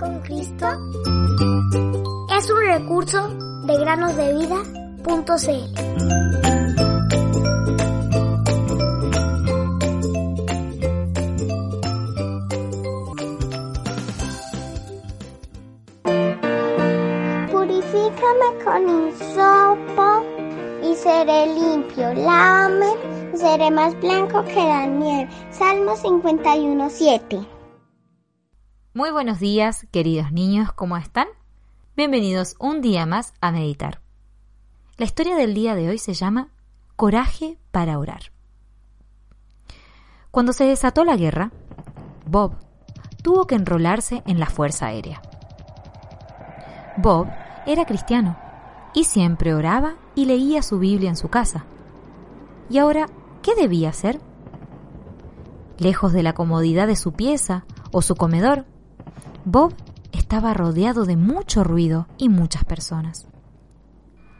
con Cristo es un recurso de granosdevida.cl. Purifícame con insopo y seré limpio. Lávame y seré más blanco que la nieve. Salmo 51.7. Muy buenos días, queridos niños, ¿cómo están? Bienvenidos un día más a meditar. La historia del día de hoy se llama Coraje para orar. Cuando se desató la guerra, Bob tuvo que enrolarse en la Fuerza Aérea. Bob era cristiano y siempre oraba y leía su Biblia en su casa. ¿Y ahora qué debía hacer? Lejos de la comodidad de su pieza o su comedor, Bob estaba rodeado de mucho ruido y muchas personas.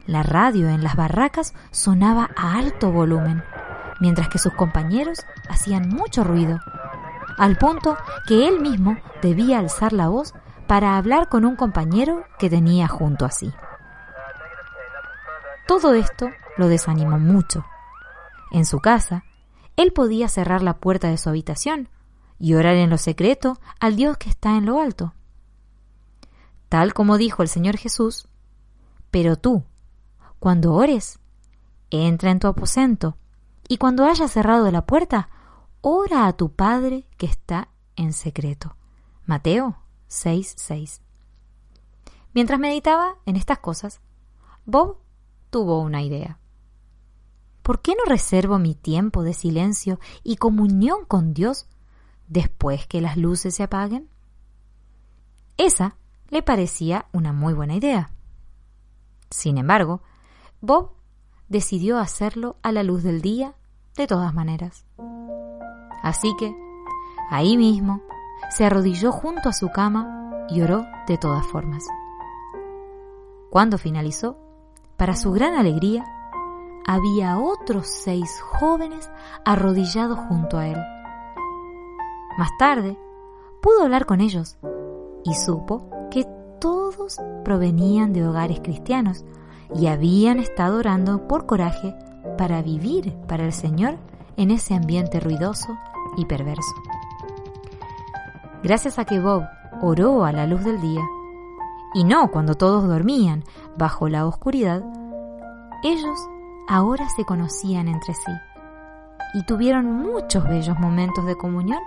La radio en las barracas sonaba a alto volumen, mientras que sus compañeros hacían mucho ruido, al punto que él mismo debía alzar la voz para hablar con un compañero que tenía junto a sí. Todo esto lo desanimó mucho. En su casa, él podía cerrar la puerta de su habitación y orar en lo secreto al Dios que está en lo alto. Tal como dijo el Señor Jesús, pero tú, cuando ores, entra en tu aposento y cuando hayas cerrado la puerta, ora a tu Padre que está en secreto. Mateo 6:6. Mientras meditaba en estas cosas, Bob tuvo una idea. ¿Por qué no reservo mi tiempo de silencio y comunión con Dios después que las luces se apaguen? Esa le parecía una muy buena idea. Sin embargo, Bob decidió hacerlo a la luz del día de todas maneras. Así que, ahí mismo, se arrodilló junto a su cama y oró de todas formas. Cuando finalizó, para su gran alegría, había otros seis jóvenes arrodillados junto a él. Más tarde, pudo hablar con ellos y supo que todos provenían de hogares cristianos y habían estado orando por coraje para vivir para el Señor en ese ambiente ruidoso y perverso. Gracias a que Bob oró a la luz del día, y no cuando todos dormían bajo la oscuridad, ellos ahora se conocían entre sí y tuvieron muchos bellos momentos de comunión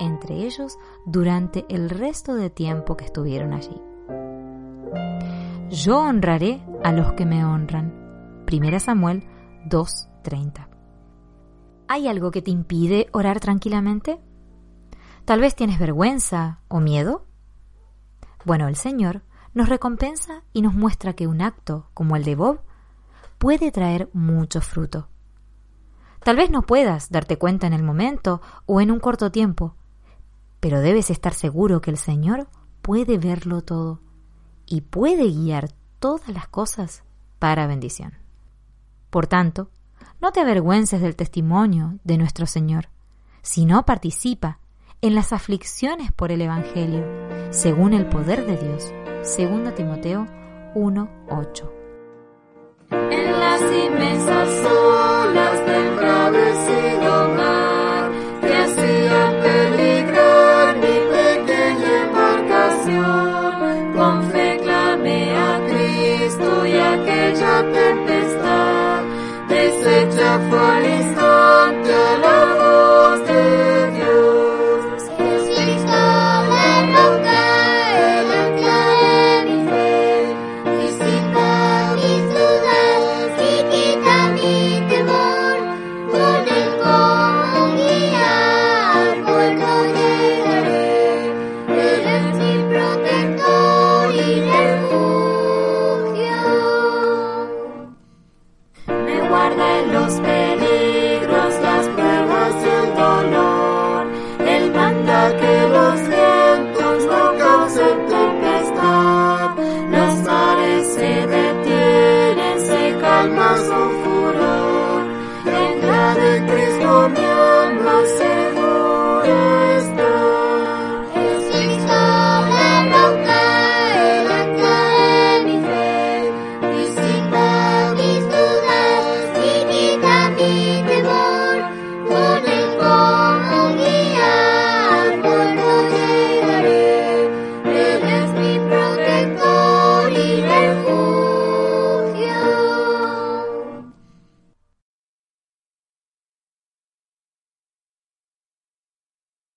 entre ellos durante el resto de tiempo que estuvieron allí. Yo honraré a los que me honran. 1 Samuel 2:30. ¿Hay algo que te impide orar tranquilamente? Tal vez tienes vergüenza o miedo. Bueno, el Señor nos recompensa y nos muestra que un acto como el de Bob puede traer mucho fruto. Tal vez no puedas darte cuenta en el momento o en un corto tiempo, pero debes estar seguro que el Señor puede verlo todo y puede guiar todas las cosas para bendición. Por tanto, no te avergüences del testimonio de nuestro Señor, sino participa en las aflicciones por el Evangelio, según el poder de Dios. 2 Timoteo 1:8. En las inmensas del.